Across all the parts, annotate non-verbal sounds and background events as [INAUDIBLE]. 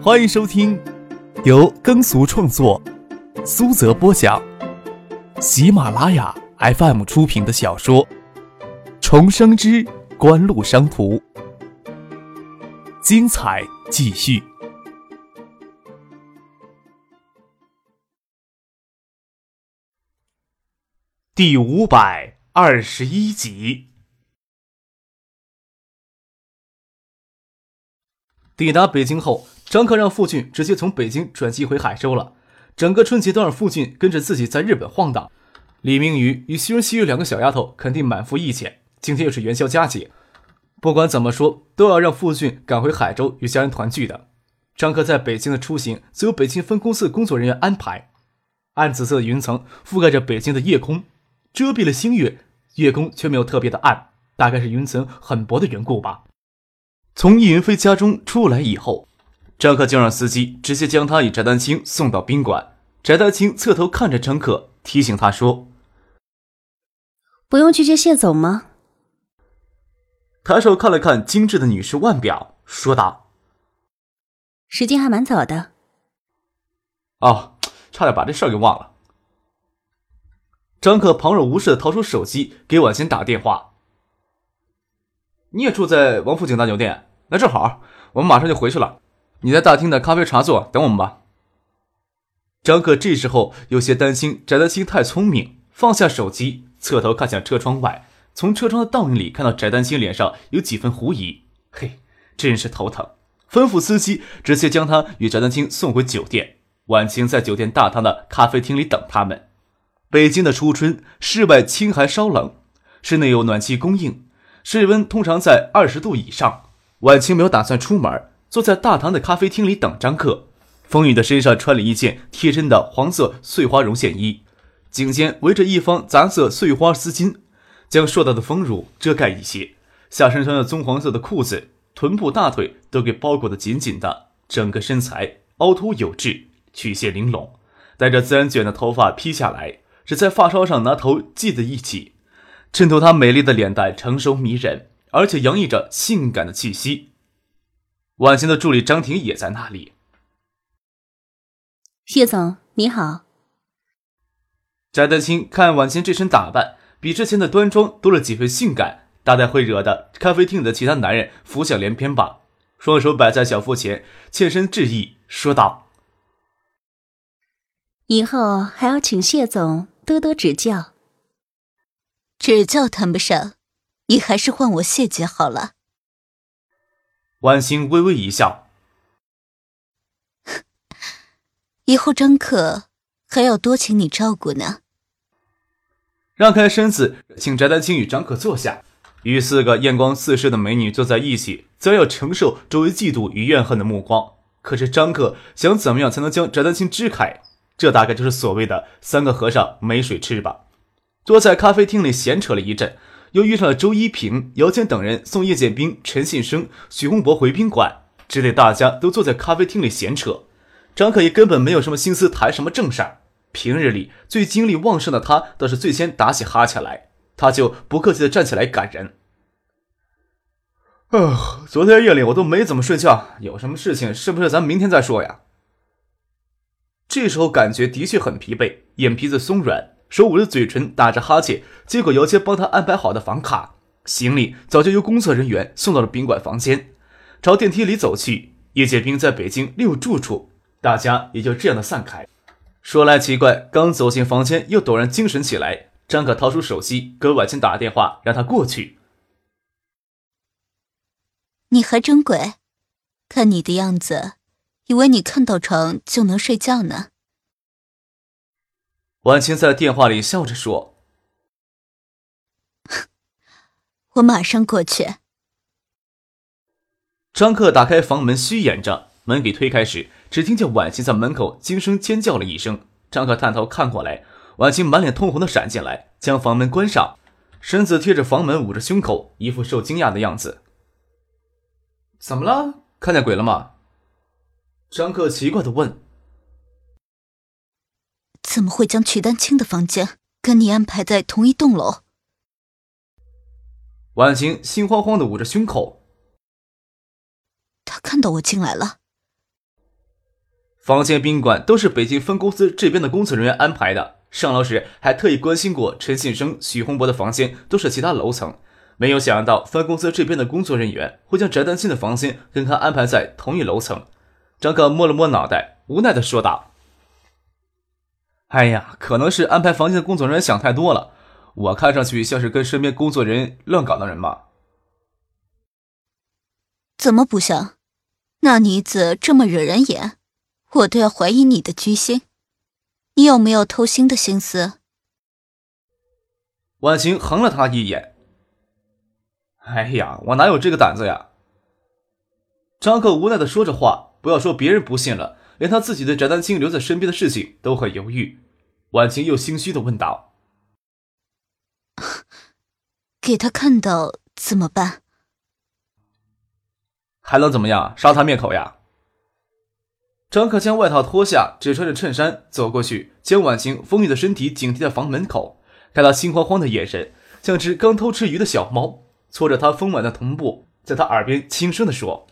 欢迎收听由耕俗创作、苏泽播讲、喜马拉雅 FM 出品的小说《重生之官路商途》，精彩继续，第五百二十一集。抵达北京后，张克让傅俊直接从北京转机回海州了。整个春节都让傅俊跟着自己在日本晃荡。李明宇与徐仁熙两个小丫头肯定满腹意见。今天又是元宵佳节，不管怎么说，都要让傅俊赶回海州与家人团聚的。张克在北京的出行，则由北京分公司的工作人员安排。暗紫色的云层覆盖着北京的夜空，遮蔽了星月，夜空却没有特别的暗，大概是云层很薄的缘故吧。从易云飞家中出来以后，张克就让司机直接将他与翟丹青送到宾馆。翟丹青侧头看着张克，提醒他说：“不用去接谢总吗？”抬手看了看精致的女士腕表，说道：“时间还蛮早的。”哦，差点把这事儿给忘了。张克旁若无事的掏出手机给婉欣打电话：“你也住在王府井大酒店？”那正好，我们马上就回去了。你在大厅的咖啡茶座等我们吧。张克这时候有些担心翟丹青太聪明，放下手机，侧头看向车窗外，从车窗的倒影里看到翟丹青脸上有几分狐疑。嘿，真是头疼！吩咐司机直接将他与翟丹青送回酒店。晚晴在酒店大堂的咖啡厅里等他们。北京的初春，室外清寒稍冷，室内有暖气供应，室温通常在二十度以上。晚晴没有打算出门，坐在大堂的咖啡厅里等张克。风雨的身上穿了一件贴身的黄色碎花绒线衣，颈间围着一方杂色碎花丝巾，将硕大的丰乳遮盖一些。下身穿着棕黄色的裤子，臀部、大腿都给包裹得紧紧的，整个身材凹凸有致，曲线玲珑。带着自然卷的头发披下来，只在发梢上拿头系在一起，衬托她美丽的脸蛋成熟迷人。而且洋溢着性感的气息。婉晴的助理张婷也在那里。谢总，你好。翟丹青看婉晴这身打扮，比之前的端庄多了几分性感，大概会惹得咖啡厅里的其他男人浮想联翩吧。双手摆在小腹前，欠身致意，说道：“以后还要请谢总多多指教。”指教谈不上。你还是唤我谢姐好了。婉欣微微一笑，[LAUGHS] 以后张可还要多请你照顾呢。让开身子，请翟丹青与张可坐下。与四个艳光四射的美女坐在一起，自然要承受周围嫉妒与怨恨的目光。可是张可想怎么样才能将翟丹青支开？这大概就是所谓的三个和尚没水吃吧。坐在咖啡厅里闲扯了一阵。又遇上了周一平、姚谦等人送叶剑兵、陈信生、许洪博回宾馆，只得大家都坐在咖啡厅里闲扯。张可也根本没有什么心思谈什么正事儿。平日里最精力旺盛的他，倒是最先打起哈欠来。他就不客气的站起来赶人。啊，昨天夜里我都没怎么睡觉，有什么事情是不是咱明天再说呀？这时候感觉的确很疲惫，眼皮子松软。手捂着嘴唇，打着哈欠，接过姚谦帮他安排好的房卡，行李早就由工作人员送到了宾馆房间，朝电梯里走去。叶剑兵在北京另有住处，大家也就这样的散开。说来奇怪，刚走进房间，又陡然精神起来。张可掏出手机，给婉清打电话，让他过去。你还真鬼，看你的样子，以为你看到床就能睡觉呢。婉清在电话里笑着说：“ [LAUGHS] 我马上过去。”张克打开房门，虚掩着门给推开时，只听见婉清在门口惊声尖叫了一声。张克探头看过来，婉清满脸通红的闪进来，将房门关上，身子贴着房门，捂着胸口，一副受惊讶的样子。“怎么了？看见鬼了吗？”张克奇怪的问。怎么会将曲丹青的房间跟你安排在同一栋楼？婉晴心慌慌的捂着胸口。他看到我进来了。房间、宾馆都是北京分公司这边的工作人员安排的。上楼时还特意关心过陈信生、许洪博的房间都是其他楼层，没有想到分公司这边的工作人员会将翟丹青的房间跟他安排在同一楼层。张克摸了摸脑袋，无奈的说道：“哎呀，可能是安排房间的工作人员想太多了。我看上去像是跟身边工作人员乱搞的人吧？怎么不像？那妮子这么惹人眼。”我都要怀疑你的居心，你有没有偷腥的心思？婉晴横了他一眼。哎呀，我哪有这个胆子呀！张克无奈的说着话，不要说别人不信了，连他自己对翟丹青留在身边的事情都很犹豫。婉晴又心虚的问道：“给他看到怎么办？还能怎么样？杀他灭口呀！”张克将外套脱下，只穿着衬衫走过去，将婉晴丰腴的身体紧贴在房门口，看他心慌慌的眼神，像只刚偷吃鱼的小猫，搓着她丰满的臀部，在他耳边轻声的说：“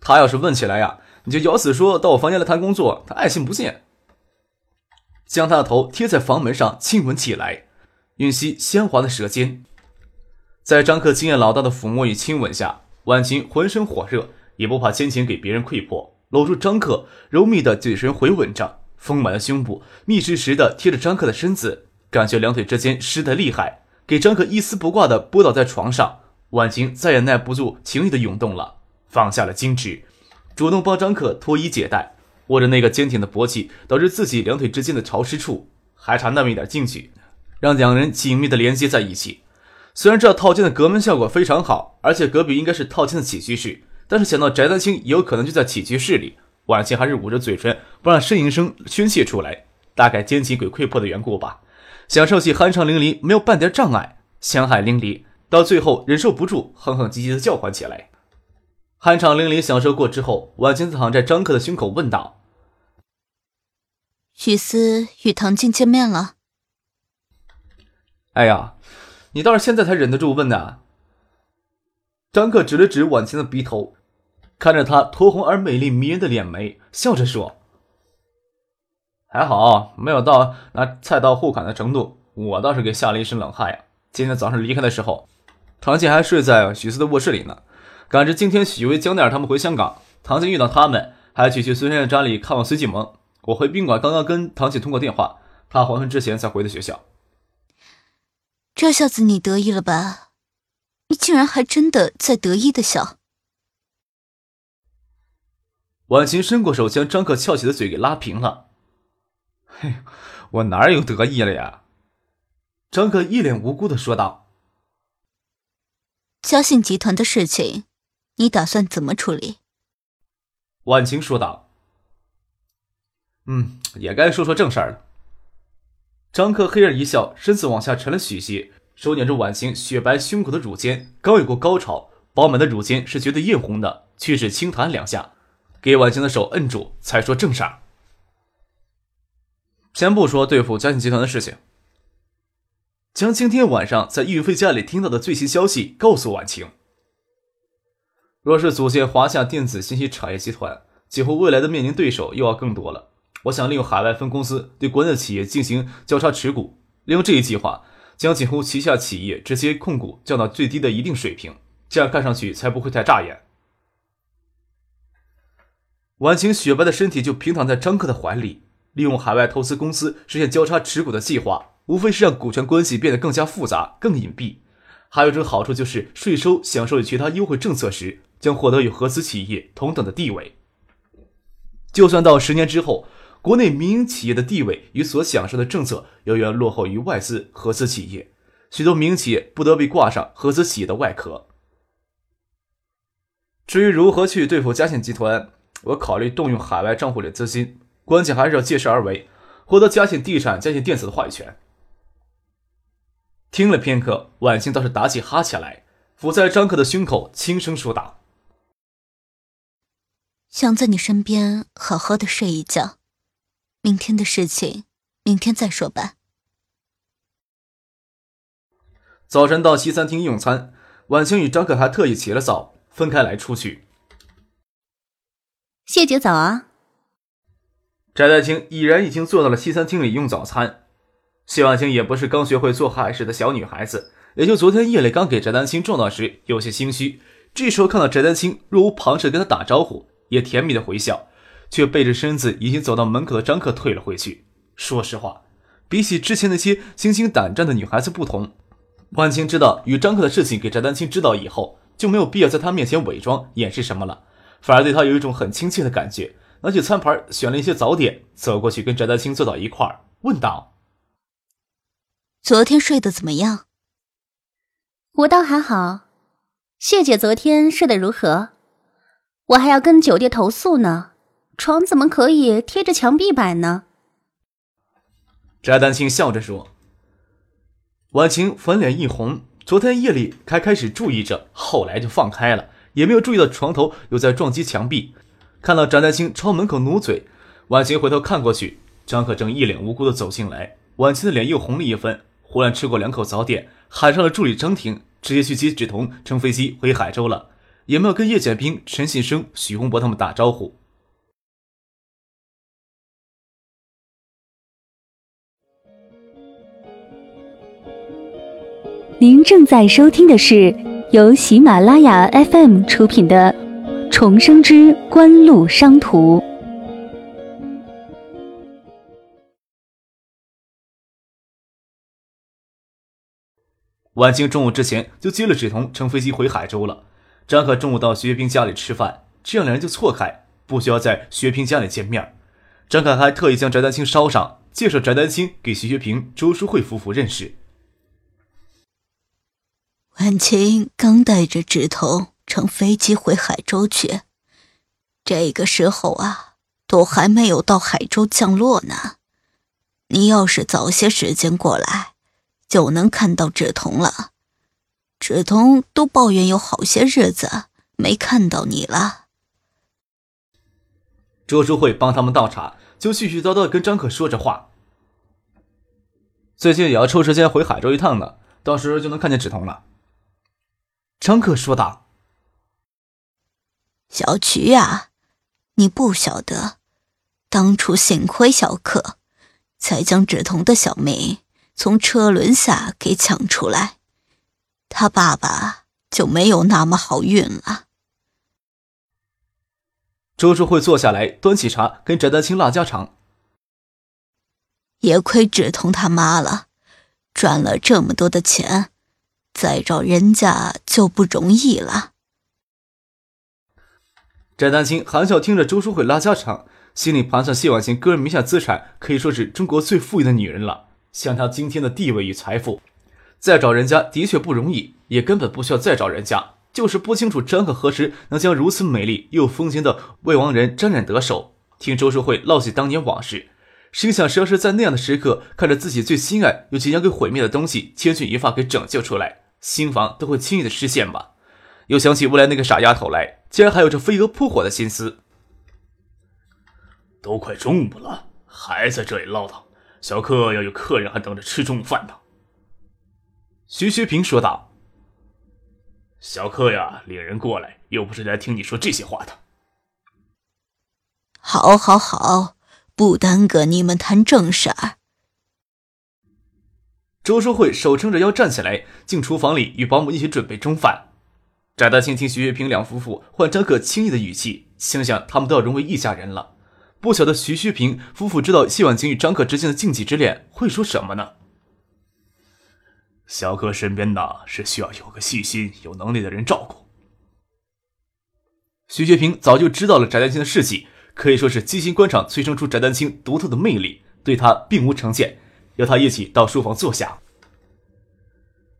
他要是问起来呀，你就咬死说到我房间来谈工作，他爱信不信。”将他的头贴在房门上亲吻起来，吮吸鲜滑的舌尖，在张克经验老道的抚摸与亲吻下，婉晴浑身火热。也不怕先前给别人窥破，搂住张克，柔密的嘴唇回吻着，丰满的胸部密实实的贴着张克的身子，感觉两腿之间湿得厉害，给张克一丝不挂的扑倒在床上。婉晴再也耐不住情欲的涌动了，放下了矜持，主动帮张克脱衣解带，握着那个坚挺的勃起导致自己两腿之间的潮湿处，还差那么一点进去，让两人紧密的连接在一起。虽然这套间的隔门效果非常好，而且隔壁应该是套间的起居室。但是想到翟丹青有可能就在起居室里，婉晴还是捂着嘴唇，不让呻吟声宣泄出来。大概奸情鬼溃破的缘故吧。享受起酣畅淋漓，没有半点障碍，香海淋漓，到最后忍受不住，哼哼唧唧的叫唤起来。酣畅淋漓享受过之后，婉晴躺在张克的胸口问道：“许思与唐静见面了？”哎呀，你倒是现在才忍得住问呢。张克指了指婉晴的鼻头，看着她酡红而美丽迷人的脸眉，笑着说：“还好没有到拿菜刀互砍的程度，我倒是给吓了一身冷汗呀。今天早上离开的时候，唐静还睡在许思的卧室里呢。赶着今天许巍、江奈尔他们回香港，唐静遇到他们，还去去孙先生家里看望孙继萌。我回宾馆刚刚跟唐静通过电话，他黄昏之前才回的学校。这下子你得意了吧？”你竟然还真的在得意的笑。婉晴伸过手，将张克翘起的嘴给拉平了。嘿，我哪有得意了呀？张克一脸无辜的说道。嘉信集团的事情，你打算怎么处理？婉晴说道。嗯，也该说说正事儿了。张克嘿然一笑，身子往下沉了许些。手捻着婉晴雪白胸口的乳尖，刚有过高潮，饱满的乳尖是绝对艳红的，却是轻弹两下，给婉晴的手摁住，才说正事儿。先不说对付嘉信集团的事情，将今天晚上在玉飞家里听到的最新消息告诉婉晴。若是组建华夏电子信息产业集团，几乎未来的面临对手又要更多了。我想利用海外分公司对国内企业进行交叉持股，利用这一计划。将锦湖旗下企业直接控股降到最低的一定水平，这样看上去才不会太扎眼。婉晴雪白的身体就平躺在张克的怀里，利用海外投资公司实现交叉持股的计划，无非是让股权关系变得更加复杂、更隐蔽。还有一种好处就是税收享受与其他优惠政策时，将获得与合资企业同等的地位。就算到十年之后。国内民营企业的地位与所享受的政策远远落后于外资合资企业，许多民营企业不得被挂上合资企业的外壳。至于如何去对付嘉信集团，我考虑动用海外账户的资金，关键还是要借势而为，获得嘉信地产、嘉信电子的话语权。听了片刻，婉清倒是打起哈欠来，伏在张克的胸口，轻声说道：“想在你身边好好的睡一觉。”明天的事情，明天再说吧。早晨到西餐厅用餐，婉清与张可还特意起了早，分开来出去。谢姐早啊。翟丹青已然已经坐到了西餐厅里用早餐。谢婉清也不是刚学会做坏事的小女孩子，也就昨天夜里刚给翟丹青撞到时有些心虚，这时候看到翟丹青若无旁事跟他打招呼，也甜蜜的回笑，却背着身子已经走到门口的张克退了回去。说实话，比起之前那些心惊胆战的女孩子不同，万青知道与张克的事情给翟丹青知道以后，就没有必要在他面前伪装掩饰什么了，反而对他有一种很亲切的感觉。拿起餐盘，选了一些早点，走过去跟翟丹青坐到一块儿，问道。昨天睡得怎么样？我倒还好，谢姐昨天睡得如何？我还要跟酒店投诉呢，床怎么可以贴着墙壁摆呢？翟丹青笑着说。婉晴粉脸一红，昨天夜里还开始注意着，后来就放开了，也没有注意到床头有在撞击墙壁。看到翟丹青朝门口努嘴，婉晴回头看过去，张可正一脸无辜的走进来，婉晴的脸又红了一分。忽然吃过两口早点，喊上了助理张婷，直接去接芷彤乘飞机回海州了，也没有跟叶剑兵、陈信生、许洪博他们打招呼。您正在收听的是由喜马拉雅 FM 出品的《重生之官路商途》。晚清中午之前就接了芷彤乘飞机回海州了。张可中午到徐学平家里吃饭，这样两人就错开，不需要在徐学平家里见面。张可还特意将翟丹青捎上，介绍翟丹青给徐学平、周淑慧夫妇认识。晚清刚带着志同乘飞机回海州去，这个时候啊，都还没有到海州降落呢。你要是早些时间过来。就能看到志同了，芷彤都抱怨有好些日子没看到你了。周淑慧帮他们倒茶，就絮絮叨叨跟张可说着话。最近也要抽时间回海州一趟呢，到时候就能看见芷彤了。张可说道：“小菊呀，你不晓得，当初幸亏小可，才将芷彤的小命。”从车轮下给抢出来，他爸爸就没有那么好运了。周淑慧坐下来，端起茶跟翟丹青拉家常。也亏芷彤他妈了，赚了这么多的钱，再找人家就不容易了。翟丹青含笑听着周淑慧拉家常，心里盘算谢婉晴个人名下资产可以说是中国最富裕的女人了。像她今天的地位与财富，再找人家的确不容易，也根本不需要再找人家。就是不清楚张可何时能将如此美丽又风情的未亡人沾染得手。听周淑慧唠起当年往事，心想谁要是在那样的时刻看着自己最心爱又即将给毁灭的东西千钧一发给拯救出来，心房都会轻易的失陷吧。又想起未来那个傻丫头来，竟然还有着飞蛾扑火的心思。都快中午了，还在这里唠叨。小客要有客人，还等着吃中午饭呢。徐学平说道：“小客呀，领人过来，又不是来听你说这些话的。”好，好，好，不耽搁你们谈正事儿。周淑慧手撑着腰站起来，进厨房里与保姆一起准备中饭。翟大庆听徐学平两夫妇换张克轻易的语气，心想他们都要融为一家人了。不晓得徐学平夫妇知道谢婉晴与张克之间的禁忌之恋会说什么呢？小哥身边呢是需要有个细心、有能力的人照顾。徐学平早就知道了翟丹青的事迹，可以说是机心官场催生出翟丹青独特的魅力，对他并无成见，邀他一起到书房坐下。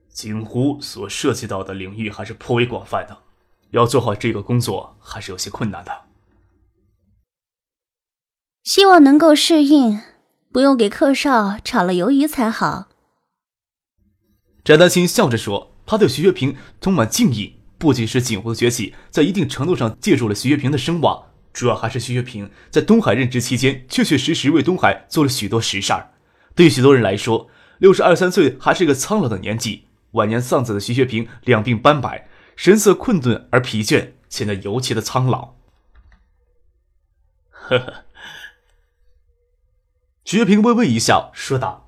锦湖所涉及到的领域还是颇为广泛的，要做好这个工作还是有些困难的。希望能够适应，不用给客少炒了鱿鱼才好。翟丹青笑着说：“他对徐学平充满敬意，不仅是锦湖的崛起，在一定程度上借助了徐学平的声望，主要还是徐学平在东海任职期间，确确实实为东海做了许多实事儿。对许多人来说，六十二三岁还是一个苍老的年纪。晚年丧子的徐学平两鬓斑白，神色困顿而疲倦，显得尤其的苍老。”呵呵。徐月平微微一笑，说道：“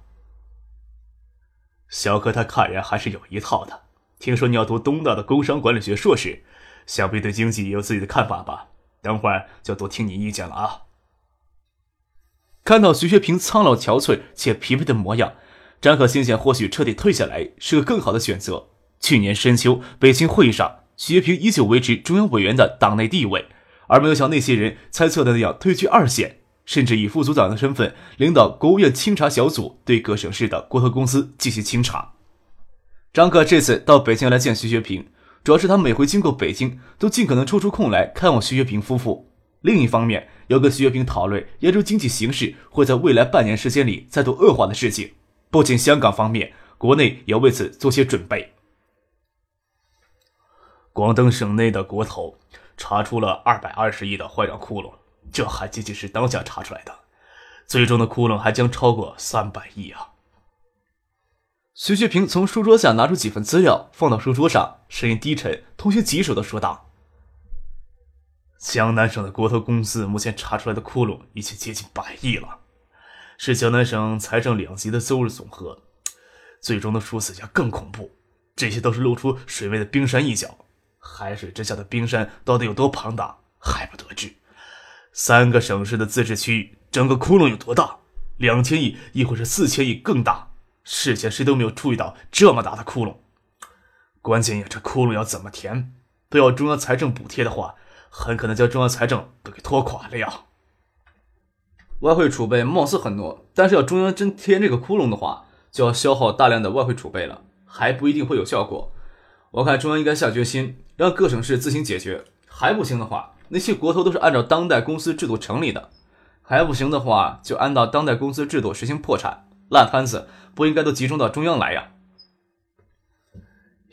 小柯他看人还是有一套的。听说你要读东大的工商管理学硕士，想必对经济也有自己的看法吧？等会儿就多听你意见了啊。”看到徐学平苍老憔悴且疲惫的模样，张可心想，或许彻底退下来是个更好的选择。去年深秋北京会议上，徐学平依旧维持中央委员的党内地位，而没有像那些人猜测的那样退居二线，甚至以副组长的身份领导国务院清查小组，对各省市的国投公司进行清查。张可这次到北京来见徐学平，主要是他每回经过北京，都尽可能抽出空来看望徐学平夫妇。另一方面，要跟徐学平讨论亚洲经济形势会在未来半年时间里再度恶化的事情。不仅香港方面，国内也要为此做些准备。广东省内的国投查出了二百二十亿的坏账窟窿，这还仅仅是当下查出来的，最终的窟窿还将超过三百亿啊！徐学平从书桌下拿出几份资料，放到书桌上，声音低沉、通行棘手的说道。江南省的国投公司目前查出来的窟窿已经接近百亿了，是江南省财政两级的收入总和。最终的数字将更恐怖，这些都是露出水面的冰山一角，海水之下的冰山到底有多庞大还不得知。三个省市的自治区，整个窟窿有多大？两千亿亦或是四千亿更大？事前谁都没有注意到这么大的窟窿。关键呀，这窟窿要怎么填？都要中央财政补贴的话。很可能将中央财政都给拖垮了呀！外汇储备貌似很多，但是要中央真填这个窟窿的话，就要消耗大量的外汇储备了，还不一定会有效果。我看中央应该下决心让各省市自行解决，还不行的话，那些国投都是按照当代公司制度成立的，还不行的话，就按照当代公司制度实行破产。烂摊子不应该都集中到中央来呀！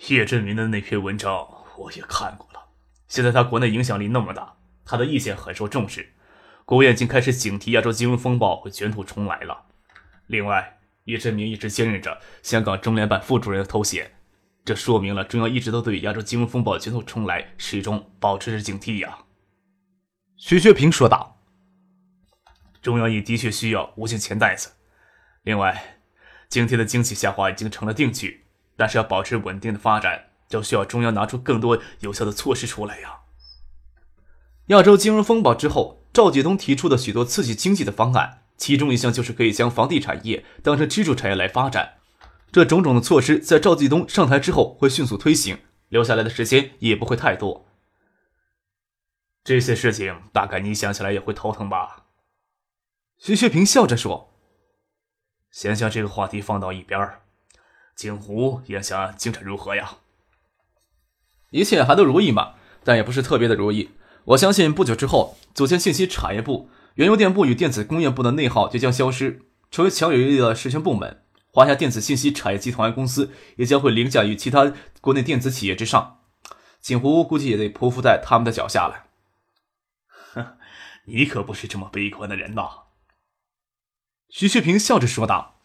叶振民的那篇文章我也看过了。现在他国内影响力那么大，他的意见很受重视，国务院已经开始警惕亚洲金融风暴会卷土重来了。另外，叶振明一直兼任着香港中联办副主任的头衔，这说明了中央一直都对亚洲金融风暴卷土重来始终保持着警惕呀。徐学平说道：“中央也的确需要无限钱袋子。另外，今天的经济下滑已经成了定局，但是要保持稳定的发展。”就需要中央拿出更多有效的措施出来呀！亚洲金融风暴之后，赵继东提出的许多刺激经济的方案，其中一项就是可以将房地产业当成支柱产业来发展。这种种的措施在赵继东上台之后会迅速推行，留下来的时间也不会太多。这些事情大概你想起来也会头疼吧？徐学平笑着说：“先将这个话题放到一边儿。景湖眼下进展如何呀？”一切还都如意嘛，但也不是特别的如意。我相信不久之后，组建信息产业部、原油电部与电子工业部的内耗就将消失，成为强有力的实权部门。华夏电子信息产业集团公司也将会凌驾于其他国内电子企业之上，景湖估计也得匍匐在他们的脚下了。你可不是这么悲观的人呐。”徐学平笑着说道。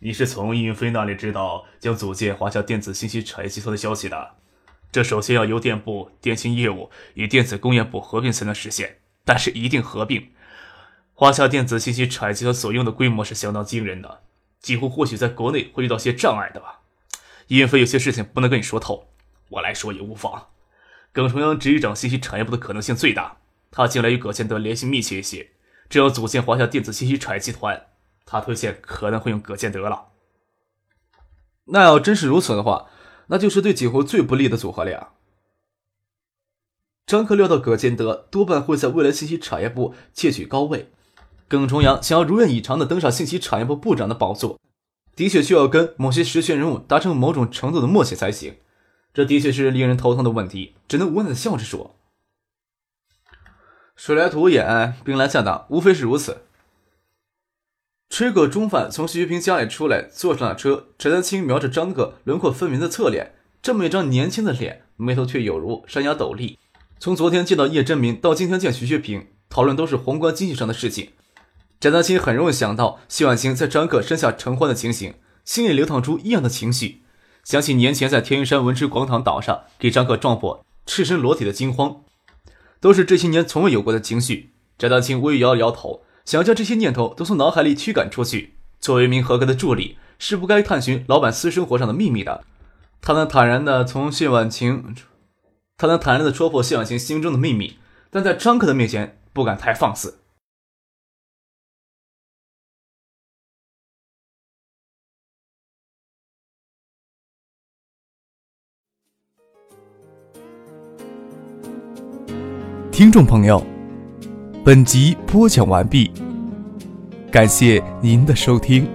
你是从易云飞那里知道将组建华夏电子信息产业集团的消息的？这首先要由电部电信业务与电子工业部合并才能实现，但是一定合并。华夏电子信息产业集团所用的规模是相当惊人的，几乎或许在国内会遇到些障碍的吧。易云飞有些事情不能跟你说透，我来说也无妨。耿崇阳执掌信息产业部的可能性最大，他近来与葛建德联系密切一些，只要组建华夏电子信息产业集团。他推荐可能会用葛建德了。那要真是如此的话，那就是对锦湖最不利的组合了呀。张克料到葛建德多半会在未来信息产业部窃取高位，耿重阳想要如愿以偿的登上信息产业部部长的宝座，的确需要跟某些实权人物达成某种程度的默契才行。这的确是令人头疼的问题，只能无奈的笑着说：“水来土掩，兵来将挡，无非是如此。”吃过中饭，从徐学平家里出来，坐上了车。陈丹青瞄着张克轮廓分明的侧脸，这么一张年轻的脸，眉头却有如山崖陡立。从昨天见到叶真民到今天见徐学平，讨论都是宏观经济上的事情。陈丹青很容易想到谢婉清在张克身下承欢的情形，心里流淌出异样的情绪。想起年前在天云山文池广场岛上给张克撞破赤身裸体的惊慌，都是这些年从未有过的情绪。翟丹青微摇了摇头，想将这些念头都从脑海里驱赶出去。作为一名合格的助理，是不该探寻老板私生活上的秘密的。他能坦然的从谢婉晴，他能坦然的戳破谢婉晴心中的秘密，但在张克的面前不敢太放肆。听众朋友，本集播讲完毕，感谢您的收听。